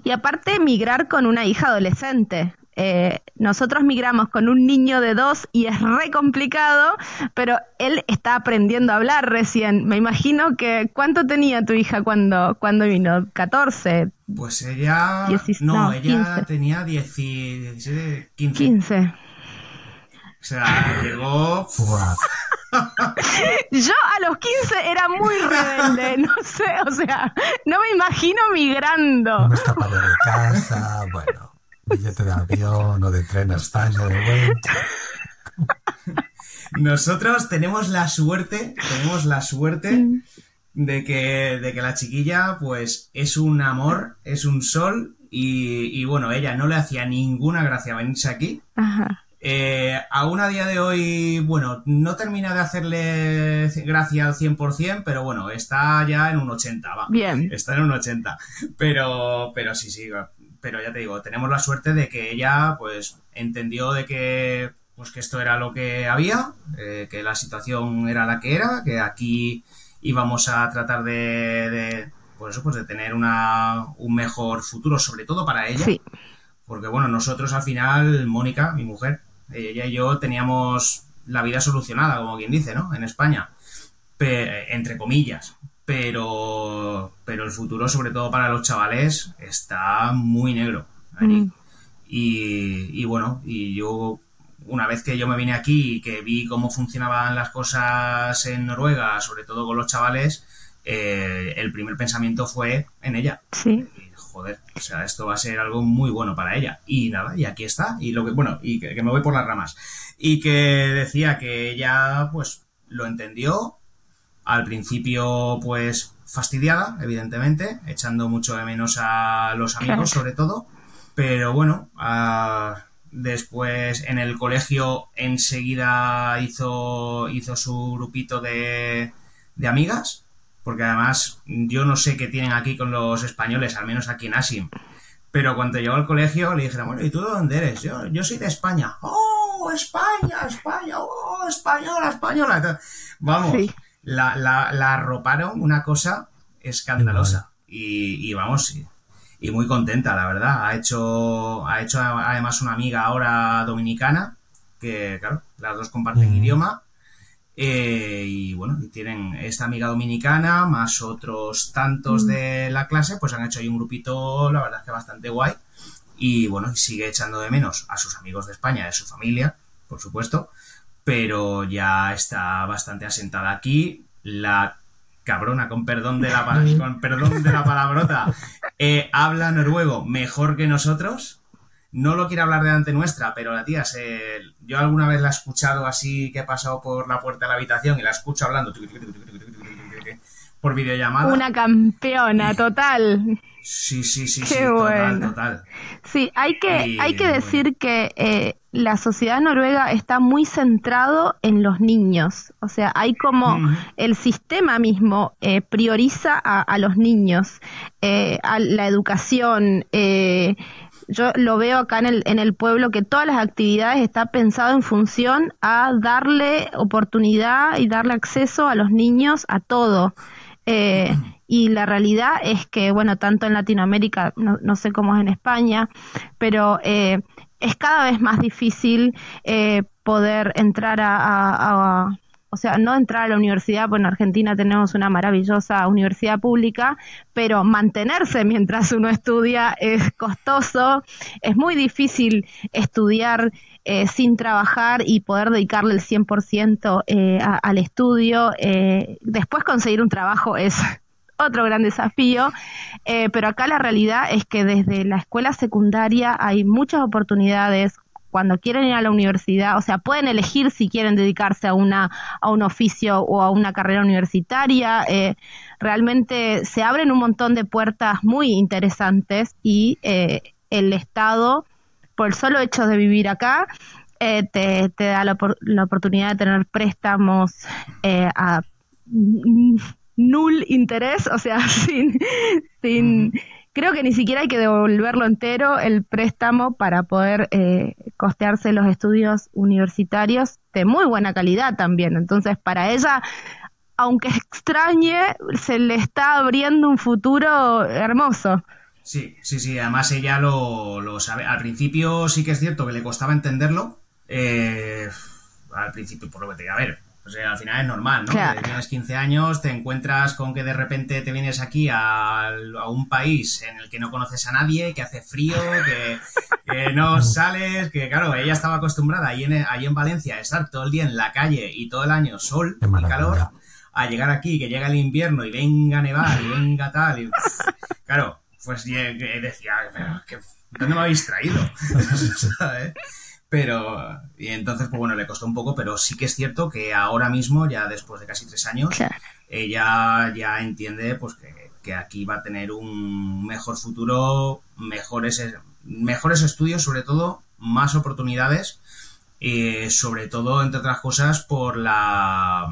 Y aparte, emigrar con una hija adolescente. Eh, nosotros migramos con un niño de dos y es re complicado, pero él está aprendiendo a hablar recién. Me imagino que ¿cuánto tenía tu hija cuando, cuando vino? ¿14? Pues ella... no, ella tenía 17, 15. 15. O sea, llegó... Yo a los 15 era muy rebelde, no sé, o sea, no me imagino migrando. No escapado de casa, bueno billete de avión o de tren a España de vuelta. Nosotros tenemos la suerte, tenemos la suerte de que, de que la chiquilla, pues, es un amor, es un sol, y, bueno, ella no le hacía ninguna gracia venirse aquí. Eh, aún a día de hoy, bueno, no termina de hacerle gracia al 100%, pero bueno, está ya en un 80, va. Bien. Está en un 80. Pero, pero sí, sí, pero ya te digo, tenemos la suerte de que ella pues entendió de que pues que esto era lo que había, eh, que la situación era la que era, que aquí íbamos a tratar de, de pues eso, pues de tener una, un mejor futuro, sobre todo para ella. Porque bueno, nosotros al final, Mónica, mi mujer, ella y yo teníamos la vida solucionada, como quien dice, ¿no? En España. entre comillas. Pero, pero el futuro, sobre todo para los chavales, está muy negro. Mm. Y, y bueno, y yo una vez que yo me vine aquí y que vi cómo funcionaban las cosas en Noruega, sobre todo con los chavales, eh, el primer pensamiento fue en ella. Sí. joder, o sea, esto va a ser algo muy bueno para ella. Y nada, y aquí está. Y lo que, bueno, y que, me voy por las ramas. Y que decía que ella, pues, lo entendió. Al principio, pues, fastidiada, evidentemente, echando mucho de menos a los amigos, sobre todo. Pero bueno, a Después en el colegio enseguida hizo, hizo su grupito de, de amigas, porque además yo no sé qué tienen aquí con los españoles, al menos aquí en Asim. Pero cuando llegó al colegio le dijeron, bueno, ¿y tú de dónde eres? Yo, yo soy de España. ¡Oh, España, España! ¡Oh, española, española! Vamos, la, la, la arroparon una cosa escandalosa. Y, y vamos, y muy contenta, la verdad. Ha hecho, ha hecho además una amiga ahora dominicana, que claro, las dos comparten idioma. Eh, y bueno, tienen esta amiga dominicana, más otros tantos de la clase, pues han hecho ahí un grupito, la verdad es que bastante guay. Y bueno, sigue echando de menos a sus amigos de España, de su familia, por supuesto, pero ya está bastante asentada aquí. La cabrona, con perdón de la, con perdón de la palabrota, eh, habla noruego mejor que nosotros. No lo quiere hablar delante nuestra, pero la tía, se, yo alguna vez la he escuchado así que he pasado por la puerta de la habitación y la escucho hablando por videollamada. Una campeona, total. Sí, sí, sí, sí, total, total. Sí, hay que, hay que decir que eh, la sociedad noruega está muy centrado en los niños. O sea, hay como el sistema mismo eh, prioriza a, los niños, eh, a la educación. yo lo veo acá en el, en el pueblo que todas las actividades están pensadas en función a darle oportunidad y darle acceso a los niños a todo. Y la realidad es que, bueno, tanto en Latinoamérica, no, sé cómo es en España, pero eh, es cada vez más difícil eh, poder entrar a, o sea, no entrar a la universidad, porque en Argentina tenemos una maravillosa universidad pública, pero mantenerse mientras uno estudia es costoso, es muy difícil estudiar eh, sin trabajar y poder dedicarle el 100% eh, al estudio. después conseguir un trabajo es otro gran desafío, eh, pero acá la realidad es que desde la escuela secundaria hay muchas oportunidades cuando quieren ir a la universidad, o sea, pueden elegir si quieren dedicarse a una a un oficio o a una carrera universitaria. Eh, realmente se abren un montón de puertas muy interesantes y eh, el Estado, por el solo hecho de vivir acá, te, te, da la, la, oportunidad de tener préstamos a null interés, o sea, sin, sin creo que ni siquiera hay que devolverlo entero el préstamo para poder eh, costearse los estudios universitarios de muy buena calidad también. Entonces, para ella, aunque extrañe, se le está abriendo un futuro hermoso. Sí, sí, sí, además ella lo, lo sabe. Al principio sí que es cierto que le costaba entenderlo. Eh, al principio, por lo que te diga, a ver, pues al final es normal, ¿no? Tienes 15 años, te encuentras con que de repente te vienes aquí a, un país en el que no conoces a nadie, que hace frío, que, no sales, que claro, ella estaba acostumbrada ahí en, en Valencia a estar todo el día en la calle y todo el año sol y calor, a llegar aquí, que llega el invierno y venga a nevar y venga tal, y claro, pues decía, ¿dónde me habéis traído? Pero, y entonces, pues bueno, le costó un poco, pero sí que es cierto que ahora mismo, ya después de casi tres años, ella ya entiende pues que, aquí va a tener un mejor futuro, mejores, mejores estudios, sobre todo, más oportunidades, y sobre todo, entre otras cosas, por la,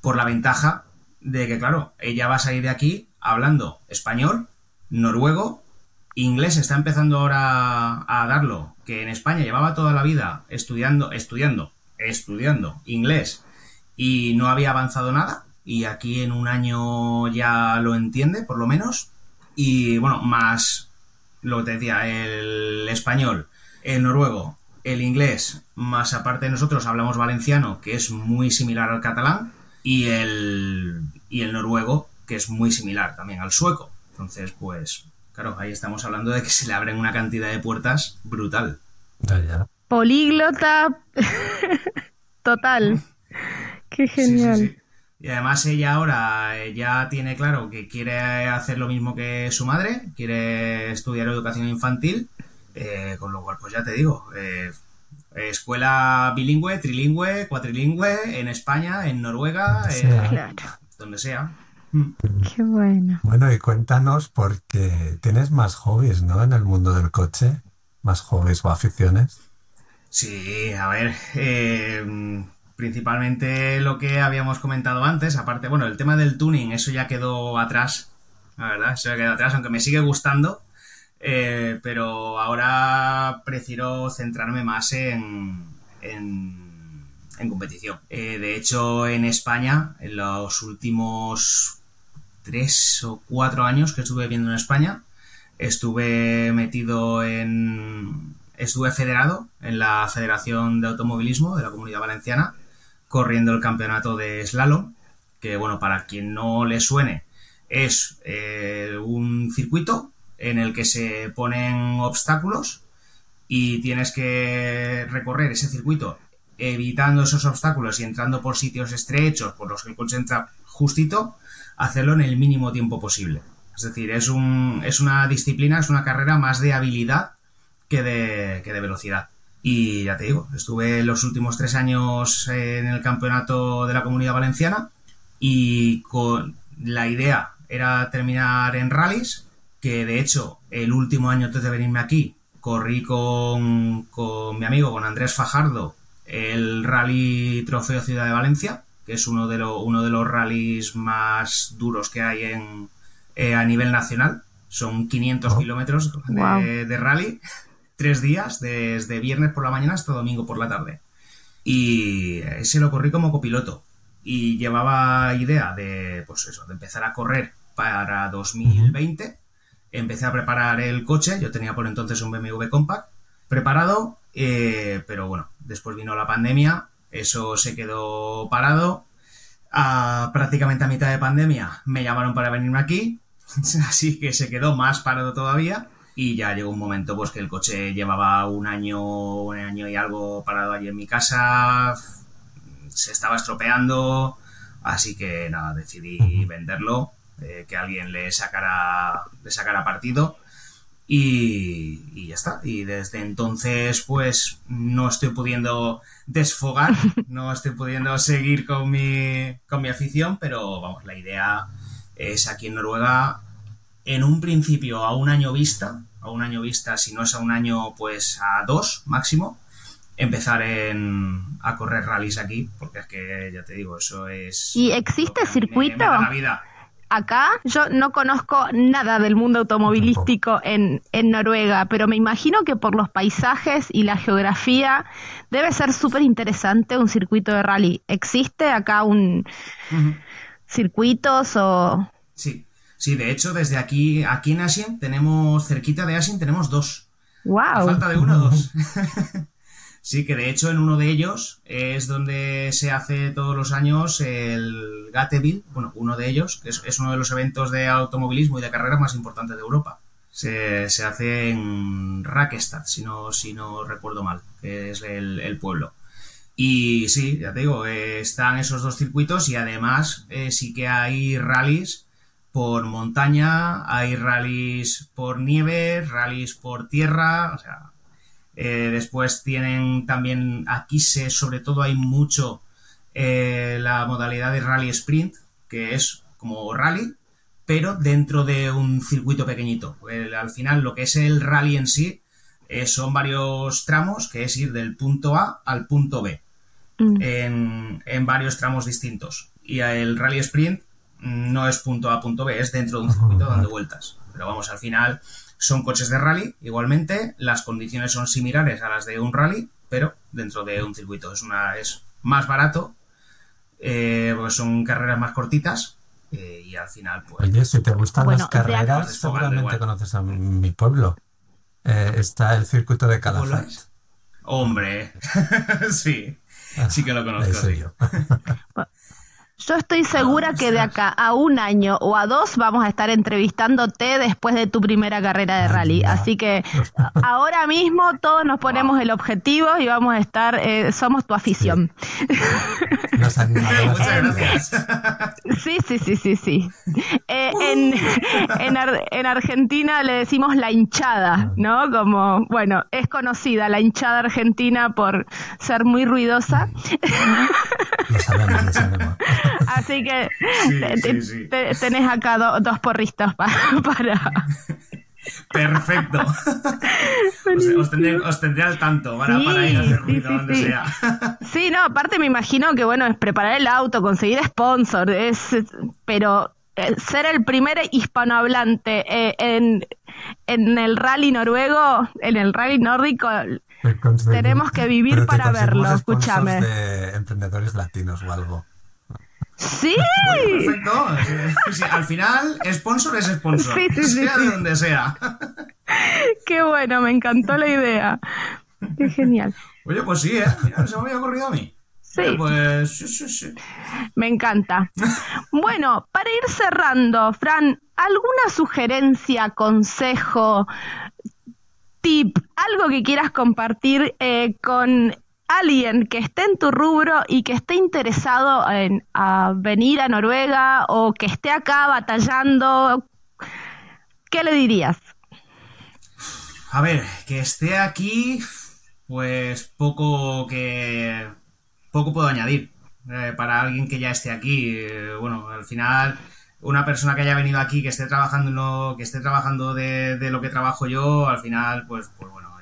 por la ventaja de que, claro, ella va a salir de aquí hablando español, noruego, inglés está empezando ahora a darlo que en España llevaba toda la vida estudiando, estudiando, estudiando inglés y no había avanzado nada y aquí en un año ya lo entiende por lo menos y bueno, más lo que te decía, el español, el noruego, el inglés, más aparte de nosotros hablamos valenciano, que es muy similar al catalán, y el, y el noruego, que es muy similar también al sueco. Entonces, pues, claro, ahí estamos hablando de que se le abren una cantidad de puertas brutal. Políglota total. Qué genial. Y además ella ahora ya tiene claro que quiere hacer lo mismo que su madre, quiere estudiar educación infantil, eh, con lo cual pues ya te digo, eh, escuela bilingüe, trilingüe, cuatrilingüe, en España, en Noruega, donde sea. Mm. Qué bueno. Bueno, y cuéntanos porque tienes más hobbies, ¿no? En el mundo del coche, más hobbies o aficiones. Sí, a ver, principalmente lo que habíamos comentado antes, aparte, bueno, el tema del tuning, eso ya quedó atrás, la verdad, eso ya quedó atrás, aunque me sigue gustando, eh, pero ahora prefiero centrarme más en, en, competición. Eh, de hecho, en España, en los últimos tres o cuatro años que estuve viviendo en España, estuve metido en... Estuve federado en la Federación de Automovilismo de la Comunidad Valenciana corriendo el campeonato de slalom, que bueno, para quien no le suene, es eh, un circuito en el que se ponen obstáculos y tienes que recorrer ese circuito evitando esos obstáculos y entrando por sitios estrechos por los que el coche entra justito, hacerlo en el mínimo tiempo posible. Es decir, es, un, es una disciplina, es una carrera más de habilidad que de, que de velocidad. Y ya te digo, estuve los últimos tres años en el campeonato de la comunidad valenciana y con la idea era terminar en rallies, que de hecho el último año antes de venirme aquí corrí con, con mi amigo, con Andrés Fajardo, el Rally Trofeo Ciudad de Valencia, que es uno de, lo, uno de los rallies más duros que hay en, eh, a nivel nacional. Son 500 kilómetros de, de rally tres días, desde viernes por la mañana hasta domingo por la tarde. Y ese lo corrí como copiloto. Y llevaba idea de, pues eso, de empezar a correr para 2020. Empecé a preparar el coche, yo tenía por entonces un BMW Compact preparado, eh, pero bueno, después vino la pandemia, eso se quedó parado. prácticamente a mitad de pandemia. Me llamaron para venirme aquí, así que se quedó más parado todavía. Y ya llegó un momento pues que el coche llevaba un año, un año y algo parado allí en mi casa, se estaba estropeando, así que nada, decidí venderlo, eh, que alguien le sacara, le sacara partido y, y, ya está. Y desde entonces pues no estoy pudiendo desfogar, no estoy pudiendo seguir con mi, con mi afición, pero vamos, la idea es aquí en Noruega en un principio a un año vista, a un año vista, si no es a un año, pues a dos máximo, empezar en, a correr rallies aquí, porque es que ya te digo, eso es... ¿Y existe circuito? Acá yo no conozco nada del mundo automovilístico en, en Noruega, pero me imagino que por los paisajes y la geografía debe ser súper interesante un circuito de rally. ¿Existe acá un circuitos o...? Sí, Sí, de hecho, desde aquí, aquí en Asin tenemos, cerquita de Asin tenemos dos. ¡Wow! falta de uno, dos. sí, que de hecho en uno de ellos es donde se hace todos los años el Gateville, bueno, uno de ellos, que es, uno de los eventos de automovilismo y de carreras más importantes de Europa. Se, hace en Rakestad, si no, si no recuerdo mal, que es el, pueblo. Y sí, ya te digo, eh, están esos dos circuitos y además eh, sí que hay rallies por montaña, hay rallies por nieve, rallies por tierra, o sea, eh, después tienen también, aquí se, sobre todo hay mucho eh, la modalidad de rally sprint, que es como rally, pero dentro de un circuito pequeñito. al final lo que es el rally en sí eh, son varios tramos, que es ir del punto A al punto B, mm. en, en varios tramos distintos. Y el rally sprint no es punto A, punto B, es dentro de un circuito dando vueltas. Pero vamos, al final son coches de rally, igualmente, las condiciones son similares a las de un rally, pero dentro de un circuito. Es, una, es más barato, eh, porque son carreras más cortitas, eh, y al final, pues. Oye, si te gustan las carreras, seguramente conoces a mi pueblo. eh, está el circuito de Calafat. Hombre, sí, sí que lo conozco. Sí. Yo estoy segura que de acá a un año o a dos vamos a estar entrevistándote después de tu primera carrera de rally. Así que ahora mismo todos nos ponemos el objetivo y vamos a estar, eh, somos tu afición. Muchas gracias. Sí, sí, sí, sí, sí. Eh, en, en, Argentina le decimos la hinchada, ¿no? Como, bueno, es conocida la hinchada argentina por ser muy ruidosa. Lo sabemos, lo sabemos. Así que tenés acá dos porristas para... Perfecto. os, tendré, al tanto para, ir a hacer ruido donde sea. sí, no, aparte me imagino que bueno, es preparar el auto, conseguir sponsor, es pero eh, ser el primer hispanohablante eh, en, en el rally noruego, en el rally nórdico, tenemos que vivir para verlo, escúchame. de emprendedores latinos o algo. Sí. perfecto. al final, sponsor es sponsor. sea de donde sea. Qué bueno, me encantó la idea. Qué genial. Oye, pues sí, ¿eh? Mira, se me había ocurrido a mí. Sí. pues sí, sí, sí. Me encanta. Bueno, para ir cerrando, Fran, ¿alguna sugerencia, consejo, tip, algo que quieras compartir eh, con alguien que esté en tu rubro y que esté interesado en venir a Noruega o que esté acá batallando, ¿qué le dirías? A ver, que esté aquí, pues poco que poco puedo añadir. Eh, para alguien que ya esté aquí, eh, bueno, al final una persona que haya venido aquí, que esté trabajando, que esté trabajando de, de, lo que trabajo yo, al final, pues, pues bueno,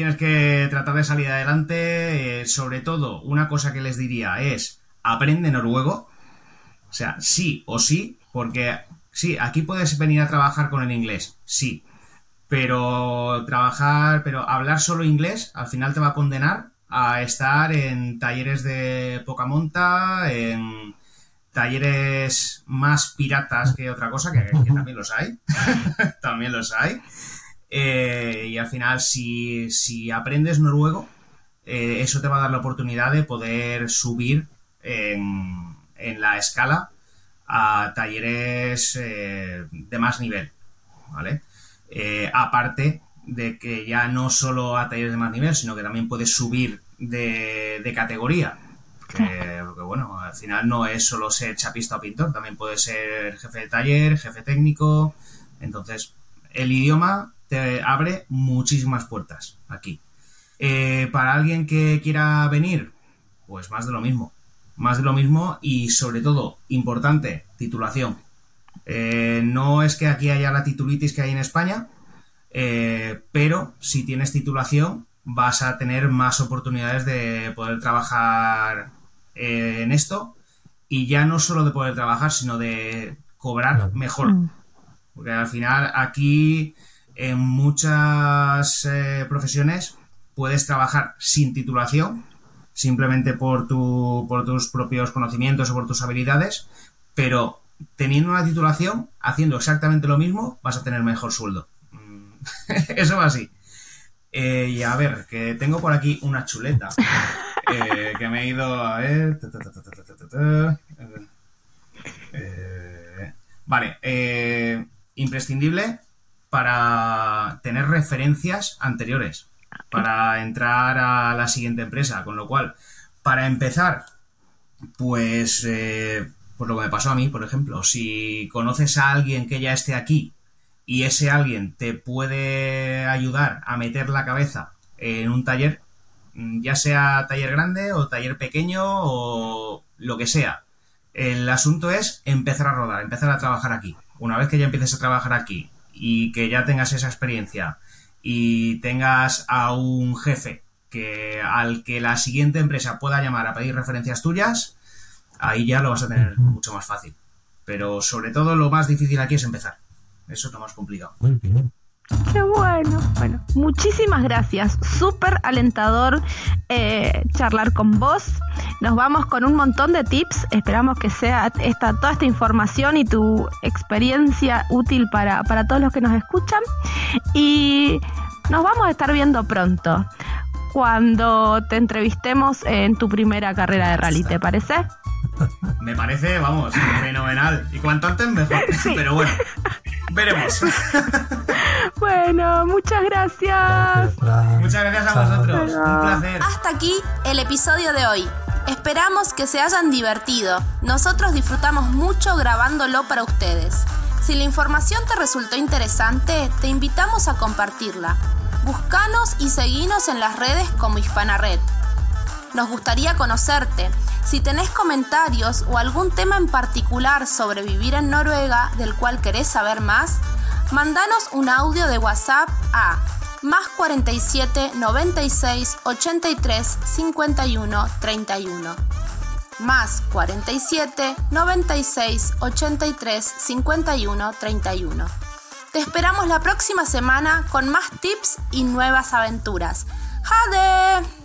tienes que tratar de salir adelante. Eh, sobre todo, una cosa que les diría es, aprende noruego. O sea, sí o sí, porque sí, aquí puedes venir a trabajar con el inglés, sí. Pero trabajar, pero hablar solo inglés, al final te va a condenar a estar en talleres de poca monta, en talleres más piratas que otra cosa, que también los hay. también los hay. Eh, y al final, si, si aprendes noruego, eh, eso te va a dar la oportunidad de poder subir en, en la escala a talleres eh, de más nivel, ¿vale? aparte de que ya no solo a talleres de más nivel, sino que también puedes subir de, de categoría. Que, porque bueno, al final no es solo ser chapista o pintor, también puede ser jefe de taller, jefe técnico. Entonces, el idioma te abre muchísimas puertas aquí. Eh, para alguien que quiera venir, pues más de lo mismo. Más de lo mismo y sobre todo, importante, titulación. Eh, no es que aquí haya la titulitis que hay en España, eh, pero si tienes titulación vas a tener más oportunidades de poder trabajar en esto y ya no solo de poder trabajar, sino de cobrar mejor. Mm. Porque al final aquí en muchas eh, profesiones puedes trabajar sin titulación, simplemente por, tu, por tus propios conocimientos o por tus habilidades, pero teniendo una titulación, haciendo exactamente lo mismo, vas a tener mejor sueldo. Eso va así. Eh, y a ver, que tengo por aquí una chuleta eh, que me he ido a ver. vale, imprescindible para tener referencias anteriores para entrar a la siguiente empresa. Con lo cual, para empezar, pues, eh, lo que me pasó a mí, por ejemplo, si conoces a alguien que ya esté aquí y ese alguien te puede ayudar a meter la cabeza en un taller, mm, ya sea taller grande o taller pequeño o lo que sea. El asunto es empezar a rodar, empezar a trabajar aquí. Una vez que ya empieces a trabajar aquí y que ya tengas esa experiencia y tengas a un jefe que al que la siguiente empresa pueda llamar a pedir referencias tuyas, ahí ya lo vas a tener mucho más fácil. Pero sobre todo lo más difícil aquí es empezar. Eso es lo más complicado. Muy bien. Qué bueno. Bueno, muchísimas gracias. Súper alentador eh, charlar con vos. Nos vamos con un montón de tips. Esperamos que sea esta, toda esta información y tu experiencia útil para, para todos los que nos escuchan. Y nos vamos a estar viendo pronto cuando te entrevistemos en tu primera carrera de rally, ¿te parece? Me parece, vamos, fenomenal. Y cuanto antes mejor. Pero bueno, veremos. Bueno, muchas gracias. muchas gracias a vosotros. Un placer. Hasta aquí el episodio de hoy. Esperamos que se hayan divertido. Nosotros disfrutamos mucho grabándolo para ustedes. Si la información te resultó interesante, te invitamos a compartirla. Búscanos y seguinos en las redes como Hispana Red. Nos gustaría conocerte. Si tenés comentarios o algún tema en particular sobre vivir en Noruega del cual querés saber más, mandanos un audio de WhatsApp a más 47 96 83 51 31. Más 47 96 83 51 31. Te esperamos la próxima semana con más tips y nuevas aventuras. ¡Jade!